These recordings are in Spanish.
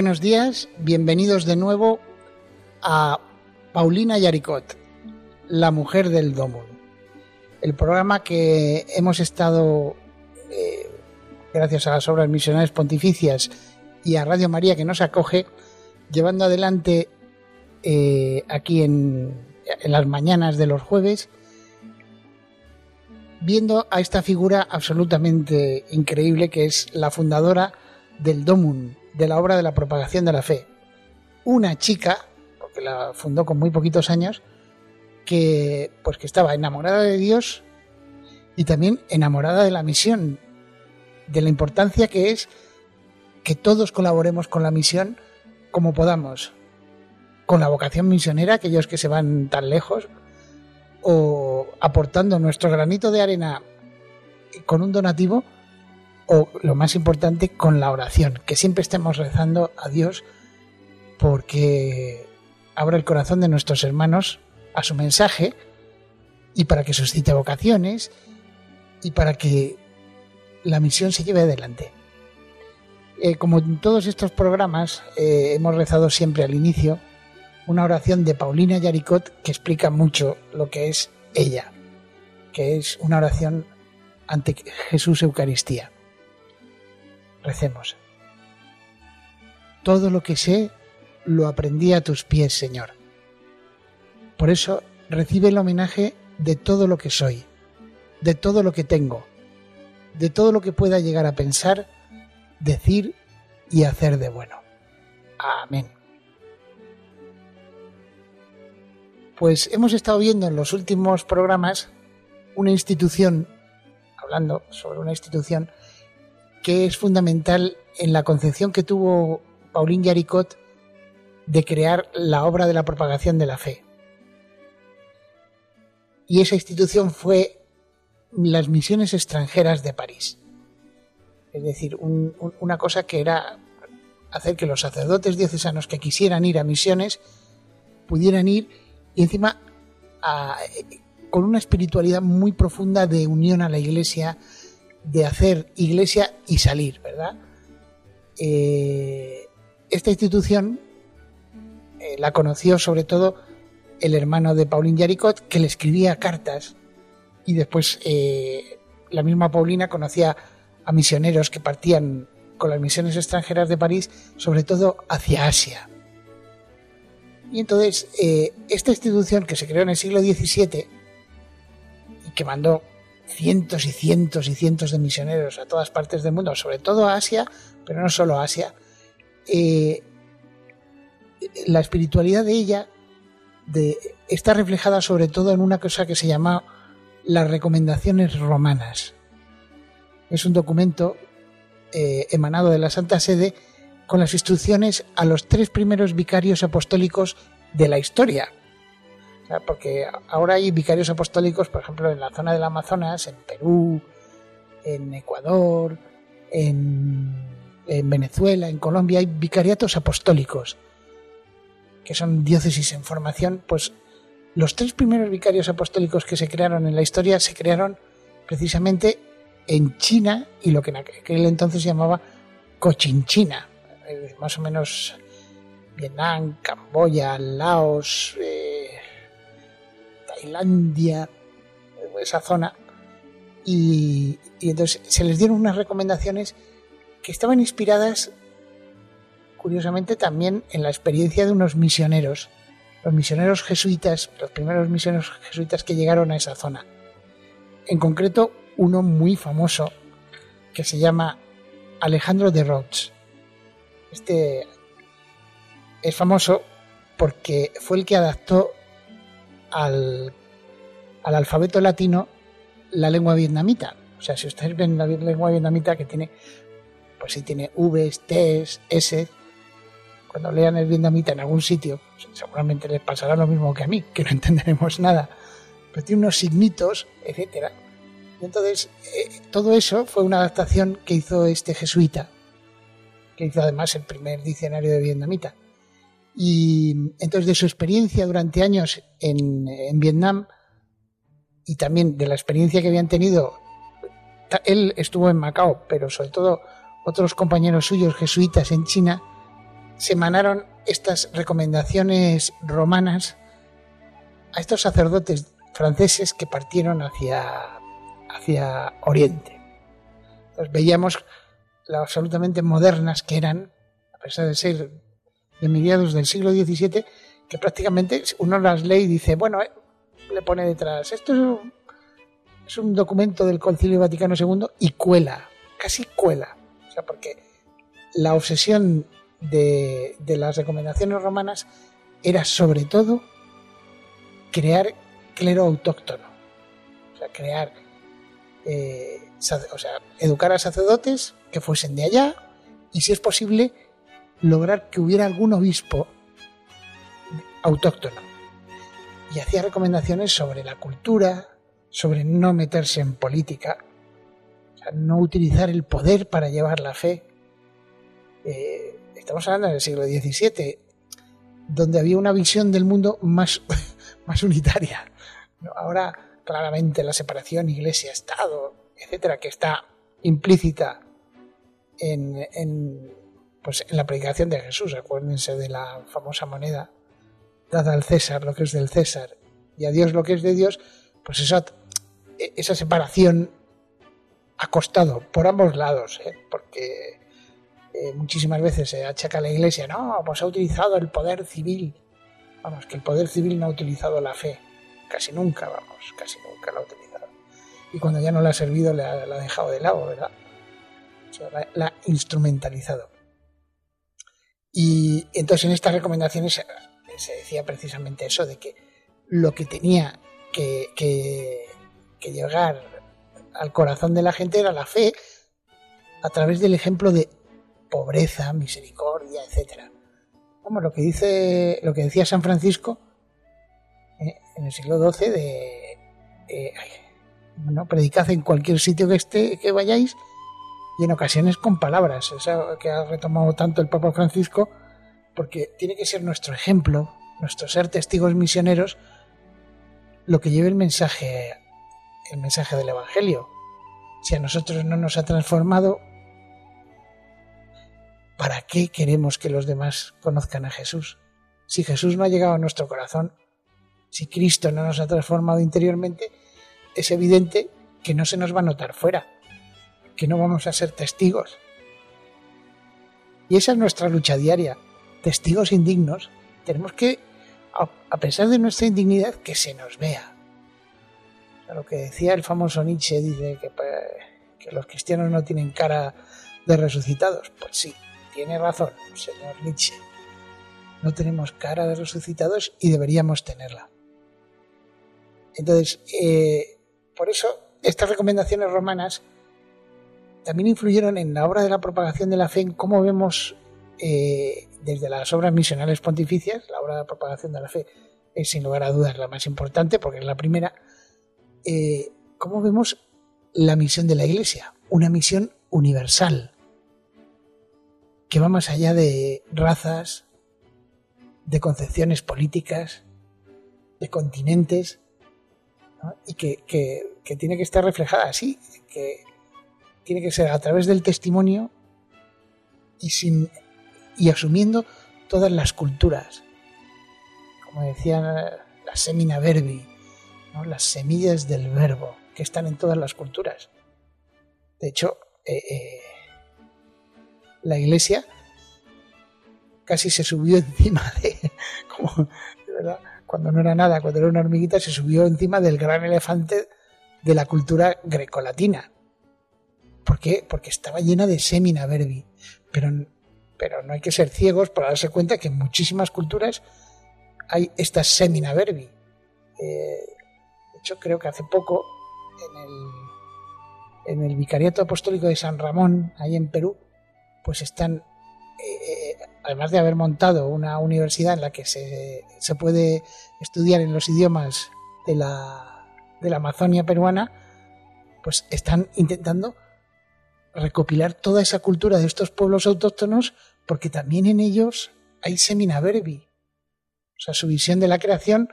Buenos días, bienvenidos de nuevo a Paulina Yaricot, la mujer del Domun. El programa que hemos estado, eh, gracias a las obras misionales pontificias y a Radio María que nos acoge, llevando adelante eh, aquí en, en las mañanas de los jueves, viendo a esta figura absolutamente increíble que es la fundadora del Domun, de la obra de la propagación de la fe. Una chica, porque la fundó con muy poquitos años, que pues que estaba enamorada de Dios y también enamorada de la misión, de la importancia que es que todos colaboremos con la misión como podamos, con la vocación misionera, aquellos que se van tan lejos, o aportando nuestro granito de arena con un donativo, o lo más importante, con la oración, que siempre estemos rezando a Dios porque abra el corazón de nuestros hermanos a su mensaje y para que suscite vocaciones y para que la misión se lleve adelante. Eh, como en todos estos programas, eh, hemos rezado siempre al inicio una oración de Paulina Yaricot que explica mucho lo que es ella, que es una oración ante Jesús Eucaristía. Recemos. Todo lo que sé lo aprendí a tus pies, Señor. Por eso recibe el homenaje de todo lo que soy, de todo lo que tengo, de todo lo que pueda llegar a pensar, decir y hacer de bueno. Amén. Pues hemos estado viendo en los últimos programas una institución, hablando sobre una institución que es fundamental en la concepción que tuvo Pauline Yaricot de crear la obra de la propagación de la fe. Y esa institución fue las misiones extranjeras de París. Es decir, una cosa que era hacer que los sacerdotes diocesanos que quisieran ir a misiones pudieran ir y encima con una espiritualidad muy profunda de unión a la iglesia, de hacer iglesia y salir, ¿verdad? Eh, esta institución eh, la conoció sobre todo el hermano de Pauline Yaricot, que le escribía cartas y después eh, la misma Paulina conocía a misioneros que partían con las misiones extranjeras de París, sobre todo hacia Asia. Y entonces, esta institución que se creó en el siglo XVII y que mandó cientos y cientos y cientos de misioneros a todas partes del mundo, sobre todo a Asia, pero no solo a Asia, eh, la espiritualidad de ella está reflejada sobre todo en una cosa que se llama las recomendaciones romanas. Es un documento eh, emanado de la Santa Sede con las instrucciones a los tres primeros vicarios apostólicos de la historia, porque ahora hay vicarios apostólicos, por ejemplo, en la zona del Amazonas, en Perú, en Ecuador, en, Venezuela, en Colombia, hay vicariatos apostólicos, que son diócesis en formación. Pues los tres primeros vicarios apostólicos que se crearon en la historia se crearon precisamente en China y lo que en aquel entonces se llamaba Cochinchina, eh, más o menos Vietnam, Camboya, Laos, eh, Tailandia, esa zona, y, entonces se les dieron unas recomendaciones que estaban inspiradas, curiosamente, también en la experiencia de unos misioneros, los misioneros jesuitas, los primeros misioneros jesuitas que llegaron a esa zona. En concreto, uno muy famoso que se llama Alejandro de Rhodes. Este es famoso porque fue el que adaptó al, alfabeto latino la lengua vietnamita. O sea, si ustedes ven la lengua vietnamita que tiene pues si tiene Vs, Ts, S. Cuando lean el vietnamita en algún sitio, seguramente les pasará lo mismo que a mí, que no entenderemos nada. Pero tiene unos signitos, etcétera. Entonces, eh, todo eso fue una adaptación que hizo este jesuita, que hizo además el primer diccionario de vietnamita. Y entonces de su experiencia durante años en, Vietnam y también de la experiencia que habían tenido, él estuvo en Macao, pero sobre todo otros compañeros suyos jesuitas en China, se emanaron estas recomendaciones romanas a estos sacerdotes franceses que partieron hacia, hacia Oriente. Entonces veíamos lo absolutamente modernas que eran, a pesar de ser de mediados del siglo XVII, que prácticamente uno las lee y dice, bueno, eh, le pone detrás, esto es un, es un documento del Concilio Vaticano II y cuela, casi cuela. O sea, porque la obsesión de, las recomendaciones romanas era sobre todo crear clero autóctono. O sea, crear, eh, o sea, educar a sacerdotes que fuesen de allá y si es posible lograr que hubiera algún obispo autóctono. Y hacía recomendaciones sobre la cultura, sobre no meterse en política, no utilizar el poder para llevar la fe. Eh, estamos hablando del siglo XVII, donde había una visión del mundo más, más unitaria. Ahora, claramente, la separación iglesia-estado, etcétera, que está implícita en, en, pues, en la predicación de Jesús. Acuérdense de la famosa moneda, dada al César lo que es del César y a Dios lo que es de Dios, pues esa, esa separación ha costado por ambos lados, ¿eh? porque eh, muchísimas veces se achaca a la Iglesia, no, pues ha utilizado el poder civil. Vamos, que el poder civil no ha utilizado la fe, casi nunca, vamos, casi nunca la ha utilizado. Y cuando ya no le ha servido, la, ha dejado de lado, ¿verdad? O sea, la, ha instrumentalizado. Y entonces en estas recomendaciones se decía precisamente eso, de que lo que tenía que, llegar al corazón de la gente era la fe a través del ejemplo de pobreza, misericordia, etcétera. Como lo que dice, lo que decía San Francisco eh, en el siglo XII de eh, predicad en cualquier sitio que esté, que vayáis, y en ocasiones con palabras, que ha retomado tanto el Papa Francisco, porque tiene que ser nuestro ejemplo, nuestro ser testigos misioneros, lo que lleve el mensaje el mensaje del Evangelio. Si a nosotros no nos ha transformado, ¿para qué queremos que los demás conozcan a Jesús? Si Jesús no ha llegado a nuestro corazón, si Cristo no nos ha transformado interiormente, es evidente que no se nos va a notar fuera, que no vamos a ser testigos. Y esa es nuestra lucha diaria. Testigos indignos, tenemos que, a pesar de nuestra indignidad, que se nos vea, lo que decía el famoso Nietzsche, dice pues, que, los cristianos no tienen cara de resucitados. Pues sí, tiene razón, señor Nietzsche. No tenemos cara de resucitados y deberíamos tenerla. Entonces, eh, por eso estas recomendaciones romanas también influyeron en la obra de la propagación de la fe, en cómo vemos eh, desde las obras misionales pontificias, la obra de la propagación de la fe es sin lugar a dudas la más importante porque es la primera, eh, cómo vemos la misión de la Iglesia, una misión universal, que va más allá de razas, de concepciones políticas, de continentes, y que, tiene que estar reflejada así, que tiene que ser a través del testimonio y, sin, y asumiendo todas las culturas, como decía la Semina Verbi, las semillas del verbo que están en todas las culturas. De hecho, eh, eh, la iglesia casi se subió encima de, como, cuando no era nada, cuando era una hormiguita, se subió encima del gran elefante de la cultura grecolatina. ¿Por qué? Porque estaba llena de semina verbi. Pero, pero no hay que ser ciegos para darse cuenta que en muchísimas culturas hay esta semina verbi. Eh, hecho, creo que hace poco, en el, en el Vicariato Apostólico de San Ramón, ahí en Perú, pues están, eh, además de haber montado una universidad en la que se, se puede estudiar en los idiomas de la, de la Amazonia peruana, pues están intentando recopilar toda esa cultura de estos pueblos autóctonos porque también en ellos hay semina verbi. O sea, su visión de la creación,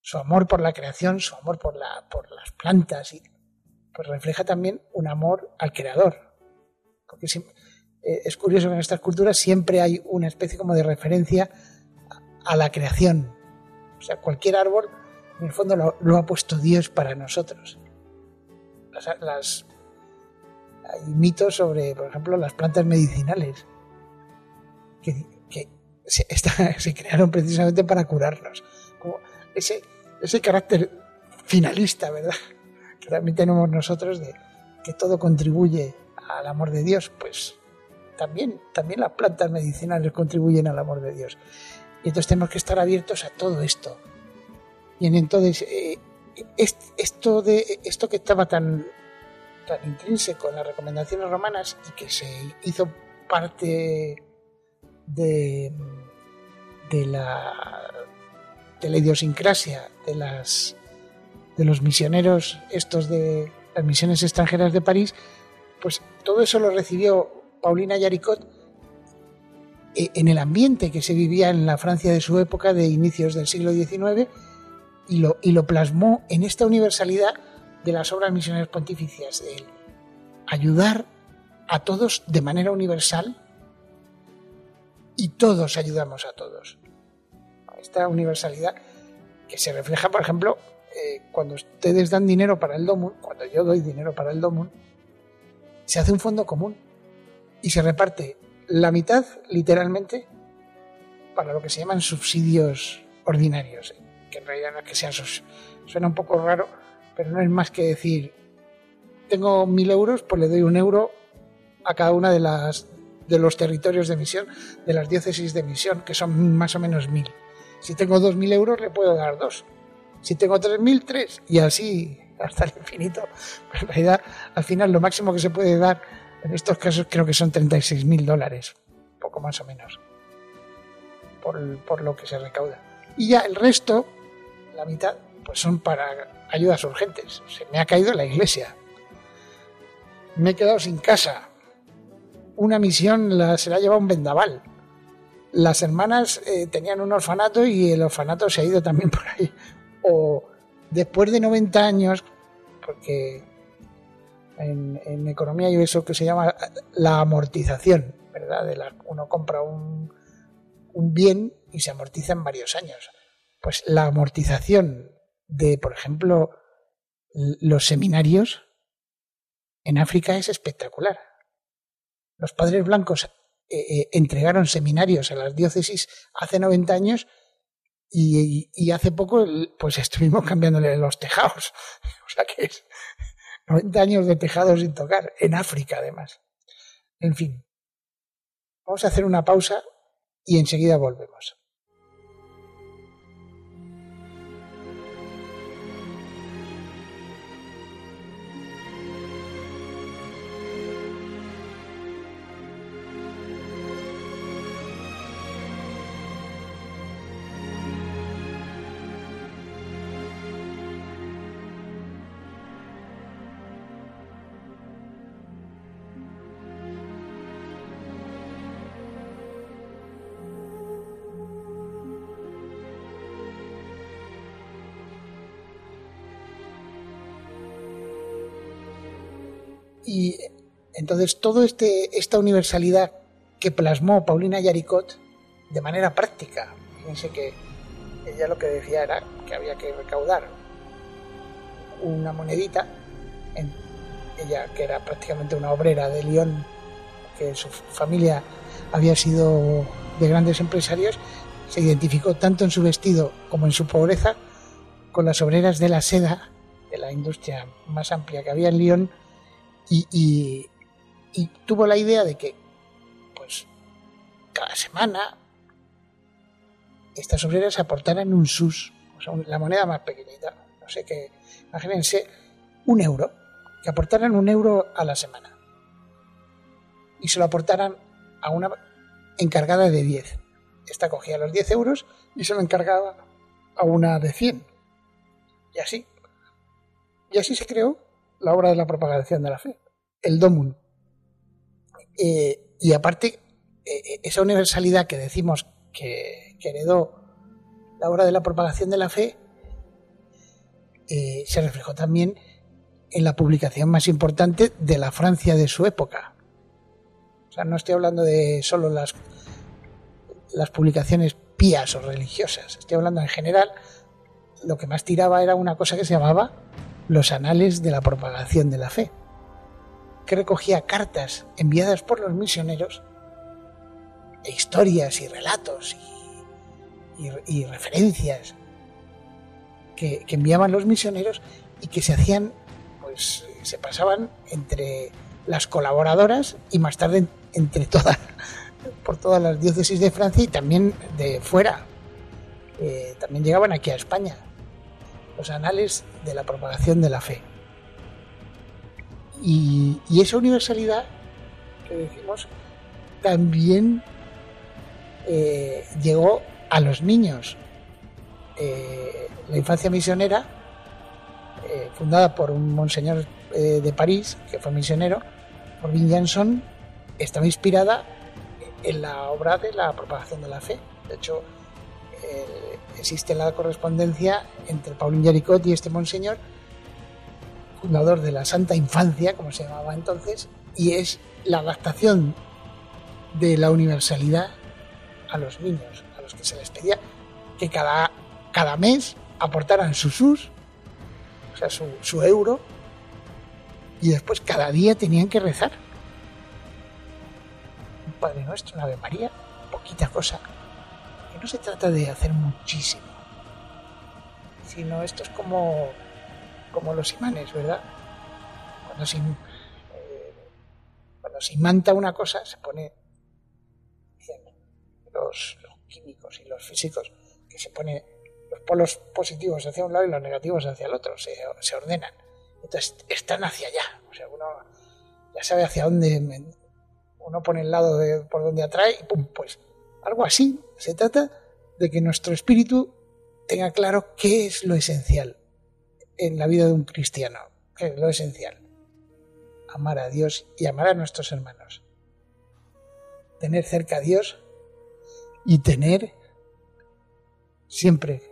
su amor por la creación, su amor por, la, por las plantas, y, pues refleja también un amor al creador. Porque eh, es curioso que en estas culturas siempre hay una especie como de referencia a la creación. O sea, cualquier árbol, en el fondo, lo, ha puesto Dios para nosotros. Las, hay mitos sobre, por ejemplo, las plantas medicinales, que, se, crearon precisamente para curarnos. Como ese, ese carácter finalista, ¿verdad? Que también tenemos nosotros de que todo contribuye al amor de Dios, pues también, también las plantas medicinales contribuyen al amor de Dios. Y entonces tenemos que estar abiertos a todo esto. Y entonces, eh, esto, de, esto que estaba tan, tan intrínseco en las recomendaciones romanas y que se hizo parte de, de, la, de la idiosincrasia de, las, de los misioneros estos de las misiones extranjeras de París, pues todo eso lo recibió Paulina Yaricot eh, en el ambiente que se vivía en la Francia de su época de inicios del siglo XIX y lo, y lo plasmó en esta universalidad de las obras misioneras pontificias, de ayudar a todos de manera universal y todos ayudamos a todos. Esta universalidad que se refleja, por ejemplo, eh, cuando ustedes dan dinero para el DOMUN, cuando yo doy dinero para el DOMUN, se hace un fondo común y se reparte la mitad, literalmente, para lo que se llaman subsidios ordinarios, que en realidad no es que sean suena un poco raro, pero no es más que decir, tengo mil euros, pues le doy un euro a cada una de las de los territorios de misión, de las diócesis de misión, que son más o menos mil. Si tengo dos mil euros, le puedo dar dos. Si tengo tres mil, tres. Y así hasta el infinito. Pero en realidad, al final, lo máximo que se puede dar en estos casos creo que son 36 mil dólares, poco más o menos, por, por lo que se recauda. Y ya el resto, la mitad, pues son para ayudas urgentes. Se me ha caído la iglesia. Me he quedado sin casa una misión la, se la ha llevado un vendaval. Las hermanas eh, tenían un orfanato y el orfanato se ha ido también por ahí. O después de 90 años, porque en, economía hay eso que se llama la amortización, ¿verdad? Uno compra un, un bien y se amortiza en varios años. Pues la amortización de, por ejemplo, los seminarios en África es espectacular los padres blancos eh, eh, entregaron seminarios a las diócesis hace 90 años y, hace poco pues estuvimos cambiándole los tejados. O sea que es 90 años de tejados sin tocar, en África además. En fin, vamos a hacer una pausa y enseguida volvemos. Y entonces toda este, esta universalidad que plasmó Paulina Yaricot de manera práctica, fíjense que ella lo que decía era que había que recaudar una monedita, ella que era prácticamente una obrera de Lyon, que su familia había sido de grandes empresarios, se identificó tanto en su vestido como en su pobreza con las obreras de la seda, de la industria más amplia que había en Lyon, y, tuvo la idea de que, pues, cada semana estas obreras aportaran un sus, o sea, la moneda más pequeñita, no sé qué, imagínense, un euro, que aportaran un euro a la semana. y se lo aportaran a una encargada de 10. Esta cogía los 10 euros y se lo encargaba a una de 100. Y así. Y así se creó la obra de la propagación de la fe, el Domun. Y aparte, eh, esa universalidad que decimos que, heredó la obra de la propagación de la fe, eh, se reflejó también en la publicación más importante de la Francia de su época. O sea, no estoy hablando de solo las, las publicaciones pías o religiosas, estoy hablando en general, lo que más tiraba era una cosa que se llamaba los anales de la propagación de la fe, que recogía cartas enviadas por los misioneros, e historias y relatos y, referencias que, que enviaban los misioneros y que se hacían pues se pasaban entre las colaboradoras y más tarde entre todas por todas las diócesis de Francia y también de fuera. Eh, también llegaban aquí a España los anales de la propagación de la fe. Y, esa universalidad que decimos también eh, llegó a los niños. Eh, la infancia misionera eh, fundada por un monseñor de París, que fue misionero, por Jansson, estaba inspirada en la obra de la propagación de la fe. De hecho, eh, existe la correspondencia entre Paulín Jaricot y este monseñor, fundador de la Santa Infancia, como se llamaba entonces, y es la adaptación de la universalidad a los niños, a los que se les pedía que cada, cada mes aportaran sus sus o sea, su, euro, y después cada día tenían que rezar. Un Padre Nuestro, una Ave María, poquita cosa. No se trata de hacer muchísimo, sino esto es como, como los imanes, ¿verdad? Cuando se, eh, cuando se imanta una cosa, se pone los, químicos y los físicos, que se pone los polos positivos hacia un lado y los negativos hacia el otro, se, ordenan. Entonces están hacia allá. O sea, uno ya sabe hacia dónde uno pone el lado de, por donde atrae y pum, pues algo así. Se trata de que nuestro espíritu tenga claro qué es lo esencial en la vida de un cristiano, qué es lo esencial. Amar a Dios y amar a nuestros hermanos. Tener cerca a Dios y tener siempre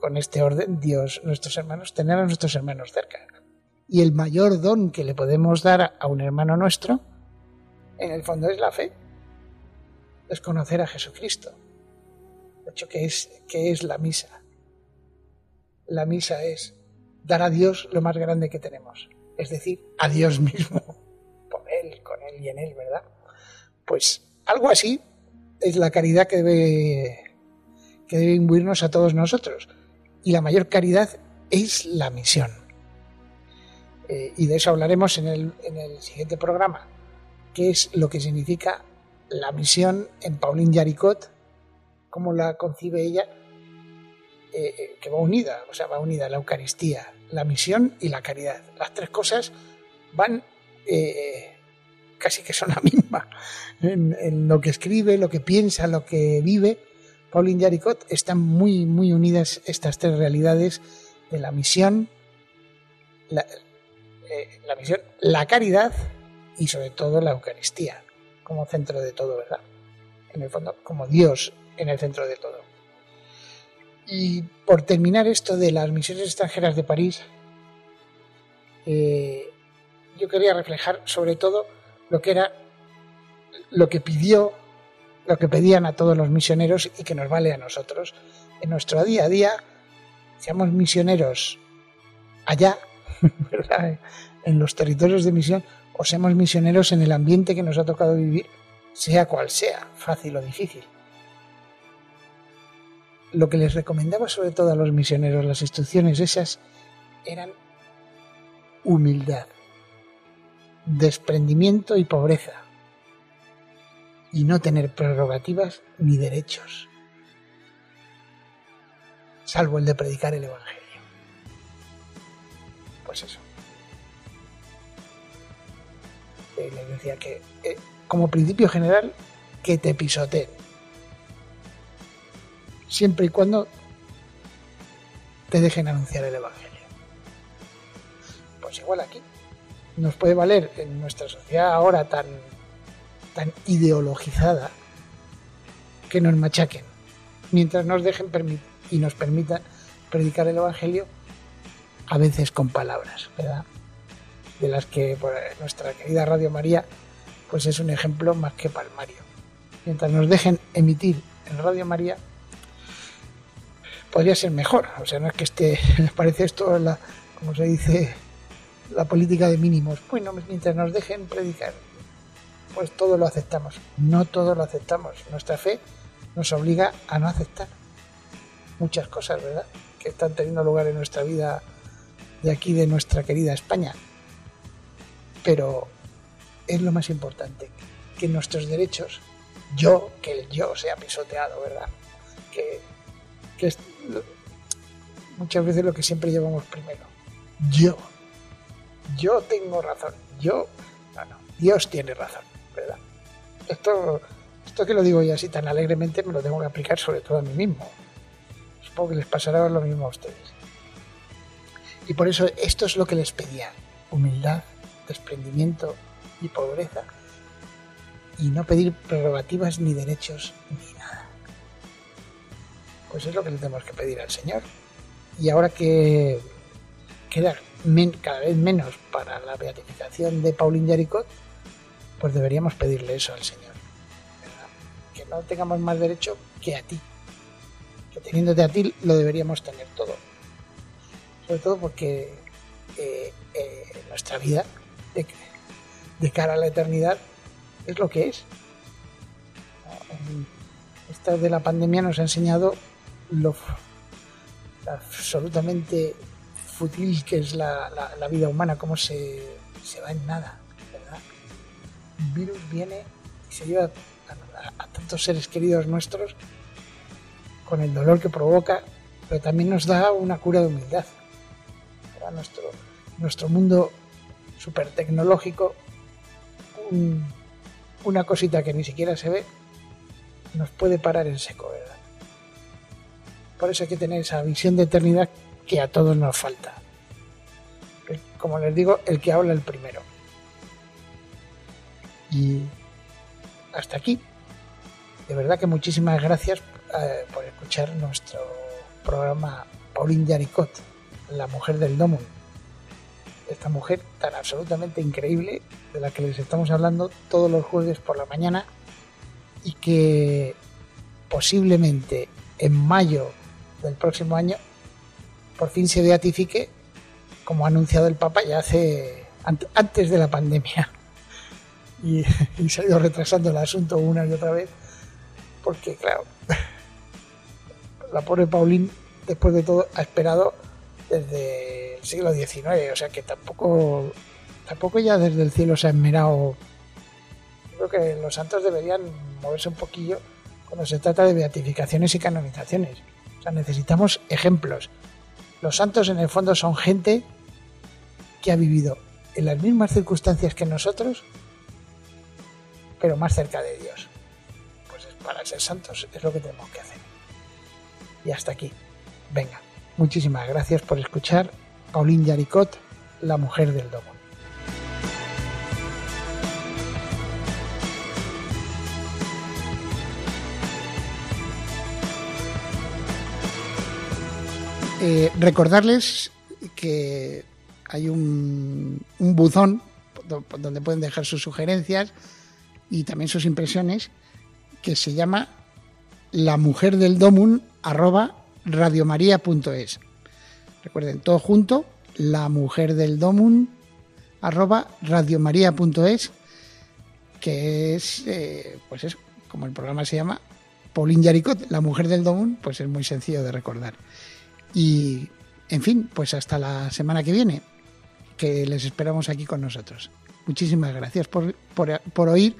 con este orden, Dios, nuestros hermanos, tener a nuestros hermanos cerca. Y el mayor don que le podemos dar a un hermano nuestro, en el fondo es la fe, es conocer a Jesucristo. De hecho, ¿qué es, es la misa? La misa es dar a Dios lo más grande que tenemos, es decir, a Dios mismo, por Él, con Él y en Él, ¿verdad? Pues algo así es la caridad que debe, que debe imbuirnos a todos nosotros y la mayor caridad es la misión. Eh, y de eso hablaremos en el, siguiente programa, qué es lo que significa la misión en Pauline Yaricot, cómo la concibe ella, eh, eh, que va unida, o sea, va unida la Eucaristía, la misión y la caridad. Las tres cosas van casi que son la misma en, lo que escribe, lo que piensa, lo que vive Pauline Jaricot están muy, muy unidas estas tres realidades de la misión, eh, la, misión, la caridad y sobre todo la Eucaristía como centro de todo, ¿verdad? En el fondo, como Dios en el centro de todo. Y por terminar esto de las misiones extranjeras de París, eh, yo quería reflejar sobre todo lo que era lo que pidió lo que pedían a todos los misioneros y que nos vale a nosotros. En nuestro día a día, seamos misioneros allá, en los territorios de misión, o seamos misioneros en el ambiente que nos ha tocado vivir, sea cual sea, fácil o difícil. Lo que les recomendaba sobre todo a los misioneros, las instrucciones esas, eran humildad, desprendimiento y pobreza y no tener prerrogativas ni derechos, salvo el de predicar el Evangelio. Pues eso. Eh, les decía que eh, como principio general, que te pisoteen. Siempre y cuando te dejen anunciar el Evangelio. Pues igual aquí. Nos puede valer en nuestra sociedad ahora tan, tan ideologizada que nos machaquen. Mientras nos dejen y nos permitan predicar el Evangelio, a veces con palabras, ¿verdad? De las que pues, nuestra querida Radio María pues es un ejemplo más que palmario. Mientras nos dejen emitir en Radio María, podría ser mejor. O sea, no es que esté, me parece esto, la, como se dice, la política de mínimos. Bueno, mientras nos dejen predicar, pues todo lo aceptamos. No todo lo aceptamos. Nuestra fe nos obliga a no aceptar muchas cosas, ¿verdad? Que están teniendo lugar en nuestra vida de aquí, de nuestra querida España. Pero es lo más importante, que nuestros derechos, yo, que el yo sea pisoteado, ¿verdad? Que, es muchas veces lo que siempre llevamos primero. Yo, yo tengo razón, yo, bueno, Dios tiene razón, ¿verdad? Esto, esto que lo digo yo así tan alegremente me lo tengo que aplicar sobre todo a mí mismo. Supongo que les pasará lo mismo a ustedes. Y por eso esto es lo que les pedía, humildad, desprendimiento, y pobreza y no pedir prerrogativas ni derechos ni nada. Pues es lo que le tenemos que pedir al Señor. Y ahora que queda cada vez menos para la beatificación de Pauline Yaricot, pues deberíamos pedirle eso al Señor. Que no tengamos más derecho que a ti. Que teniéndote a ti lo deberíamos tener todo. Sobre todo porque eh, eh, nuestra vida de, cara a la eternidad es lo que es. Esta de la pandemia nos ha enseñado lo absolutamente fútil que es la, vida humana, cómo se, va en nada. Un virus viene y se lleva a, tantos seres queridos nuestros con el dolor que provoca, pero también nos da una cura de humildad. Nuestro, nuestro mundo súper tecnológico una cosita que ni siquiera se ve nos puede parar en seco, ¿verdad? Por eso hay que tener esa visión de eternidad que a todos nos falta. Como les digo, el que habla el primero. Y hasta aquí. De verdad que muchísimas gracias eh, por escuchar nuestro programa Pauline Yaricot, la mujer del Domun esta mujer tan absolutamente increíble de la que les estamos hablando todos los jueves por la mañana y que posiblemente en mayo del próximo año por fin se beatifique como ha anunciado el Papa ya hace antes de la pandemia. Y, se ha ido retrasando el asunto una y otra vez porque claro la pobre Paulín después de todo ha esperado desde el siglo XIX, o sea que tampoco, tampoco ya desde el cielo se ha esmerado. Creo que los santos deberían moverse un poquillo cuando se trata de beatificaciones y canonizaciones. O sea, necesitamos ejemplos. Los santos en el fondo son gente que ha vivido en las mismas circunstancias que nosotros, pero más cerca de Dios. Pues para ser santos es lo que tenemos que hacer. Y hasta aquí. Venga. Muchísimas gracias por escuchar Pauline Yaricot, la mujer del domo. Eh, recordarles que hay un, buzón donde pueden dejar sus sugerencias y también sus impresiones que se llama la mujer del domun radiomaria.es. Recuerden, todo junto, la mujer del domun, arroba radiomaria.es, que es, eh, pues es, como el programa se llama, Pauline Yaricot, la mujer del domun, pues es muy sencillo de recordar. Y, en fin, pues hasta la semana que viene, que les esperamos aquí con nosotros. Muchísimas gracias por, por, por oír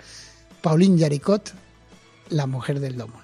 Pauline Yaricot, la mujer del domun.